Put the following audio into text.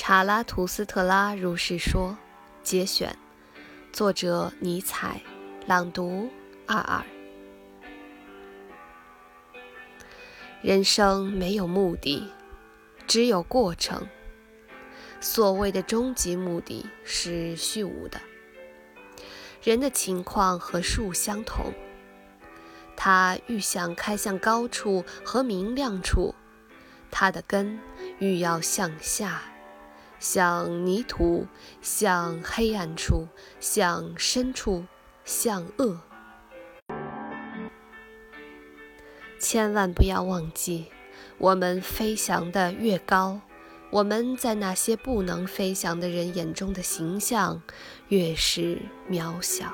查拉图斯特拉如是说。节选，作者尼采，朗读二二。人生没有目的，只有过程。所谓的终极目的是虚无的。人的情况和树相同，他愈想开向高处和明亮处，他的根愈要向下。向泥土，向黑暗处，向深处，向恶。千万不要忘记，我们飞翔的越高，我们在那些不能飞翔的人眼中的形象越是渺小。